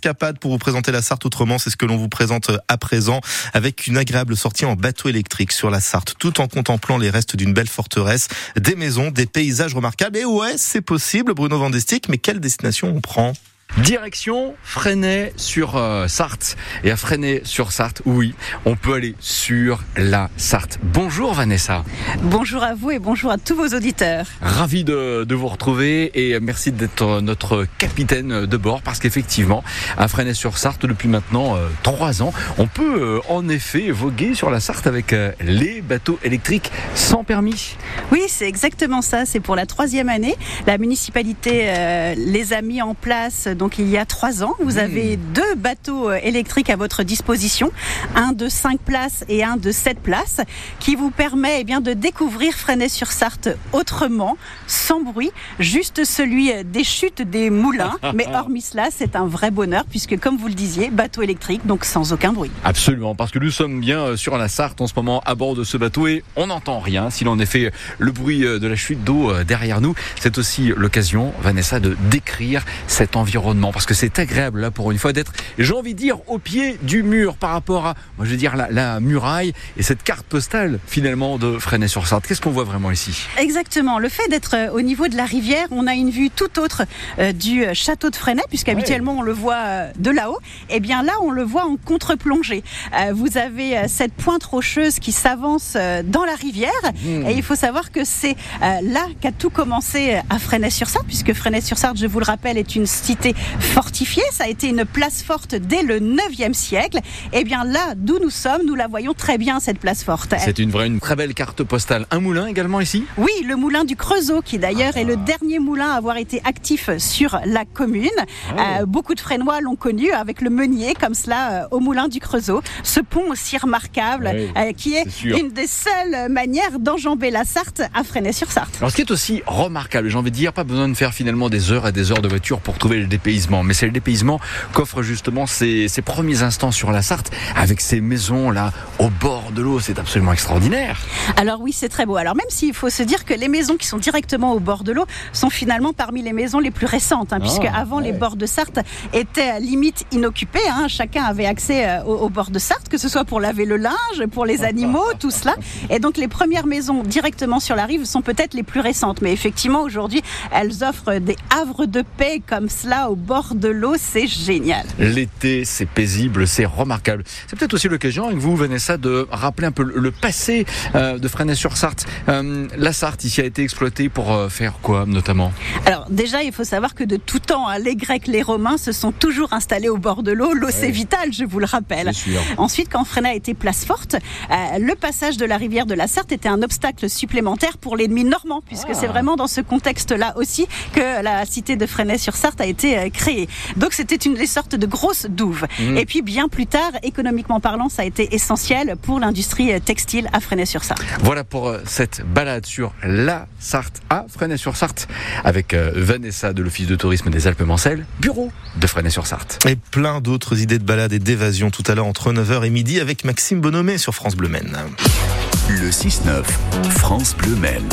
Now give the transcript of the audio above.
escapade pour vous présenter la Sarthe autrement. C'est ce que l'on vous présente à présent avec une agréable sortie en bateau électrique sur la Sarthe, tout en contemplant les restes d'une belle forteresse, des maisons, des paysages remarquables. Et ouais, c'est possible, Bruno Vandestick, mais quelle destination on prend? Direction Freinet sur euh, Sarthe. Et à Freinet sur Sarthe, oui, on peut aller sur la Sarthe. Bonjour Vanessa. Bonjour à vous et bonjour à tous vos auditeurs. Ravi de, de vous retrouver et merci d'être notre capitaine de bord parce qu'effectivement, à Freinet sur Sarthe, depuis maintenant euh, trois ans, on peut euh, en effet voguer sur la Sarthe avec les bateaux électriques sans permis. Oui, c'est exactement ça. C'est pour la troisième année. La municipalité les a mis en place donc il y a trois ans. Vous hmm. avez deux bateaux euh, électriques à votre disposition, un de 5 places et un de 7 places, qui vous permet eh bien, de découvrir Fresnay-sur-Sarthe autrement, sans bruit, juste celui des chutes des moulins. Mais hormis cela, c'est un vrai bonheur, puisque comme vous le disiez, bateau électrique, donc sans aucun bruit. Absolument, parce que nous sommes bien euh, sur la Sarthe en ce moment à bord de ce bateau et on n'entend rien. S'il en est fait le bruit euh, de la chute d'eau derrière nous, c'est aussi l'occasion, Vanessa, de décrire cet environnement parce que c'est agréable là pour une fois d'être, j'ai envie de dire, au pied du mur par rapport à, moi je veux dire, la, muraille et cette carte postale finalement de Fresnay-sur-Sarthe. Qu'est-ce qu'on voit vraiment ici? Exactement. Le fait d'être euh, au niveau de la rivière, on a une vue tout autre euh, du euh, château de Fresnay, puisqu'habituellement on le voit de là-haut. Et eh bien là, on le voit en contre-plongée. vous avez cette pointe rocheuse qui s'avance dans la rivière. Hmm. Et il faut savoir que c'est là qu'a tout commencé à Fresnay-sur-Sarthe, puisque Fresnay-sur-Sarthe, je vous le rappelle, est une cité fortifiée. Ça a été une place forte dès le 9e siècle. Et eh bien là, d'où nous sommes, nous la voyons très bien, cette place forte. C'est une vraie, une très belle carte postale. Un moulin également ici? Oui, le moulin du Creusot, qui d'ailleurs est le ah. dernier moulin à avoir été actif sur la commune. Ah euh, beaucoup de Frénois l'ont connu avec le meunier, comme cela, euh, au moulin du Creusot. Ce pont aussi remarquable, euh, qui est, une des seules manières d'enjamber la Sarthe à Fresnay-sur-Sarthe. Alors, ce qui est aussi remarquable, j'ai envie de dire, pas besoin de faire finalement des heures et des heures de voiture pour trouver le DP mais c'est le dépaysement qu'offre justement ces, premiers instants sur la Sarthe avec ces maisons là au bord de l'eau. C'est absolument extraordinaire. Alors oui, c'est très beau. Alors même s'il faut se dire que les maisons qui sont directement au bord de l'eau sont finalement parmi les maisons les plus récentes, hein, puisque ah, avant les bords de Sarthe étaient limite inoccupés. Hein. Chacun avait accès euh, au, bord de Sarthe, que ce soit pour laver le linge, pour les animaux, tout cela. Et donc les premières maisons directement sur la rive sont peut-être les plus récentes, mais effectivement aujourd'hui elles offrent des havres de paix comme cela au bord de l'eau, c'est génial. L'été, c'est paisible, c'est remarquable. C'est peut-être aussi l'occasion avec vous, Vanessa, de rappeler un peu le passé euh, de Fresnay-sur-Sarthe. Euh, la Sarthe ici a été exploitée pour euh, faire quoi, notamment? Alors déjà, il faut savoir que de tout temps, hein, les Grecs, les Romains se sont toujours installés au bord de l'eau. L'eau, c'est vital, je vous le rappelle. Ensuite, quand Fresnay a été place forte, le passage de la rivière de la Sarthe était un obstacle supplémentaire pour l'ennemi normand, puisque ah. c'est vraiment dans ce contexte-là aussi que la cité de Fresnay-sur-Sarthe a été créé. Donc c'était une sorte de grosse douve. Mmh. Et puis bien plus tard, économiquement parlant, ça a été essentiel pour l'industrie textile à Fresnay-sur-Sarthe. Voilà pour euh, cette balade sur la Sarthe à Fresnay-sur-Sarthe avec euh, Vanessa de l'Office de tourisme des Alpes-Mancelles, bureau de Fresnay-sur-Sarthe. Et plein d'autres idées de balade et d'évasion tout à l'heure entre 9h et midi avec Maxime Bonhomé sur France Bleu Maine. Le 6-9, France Bleu Maine.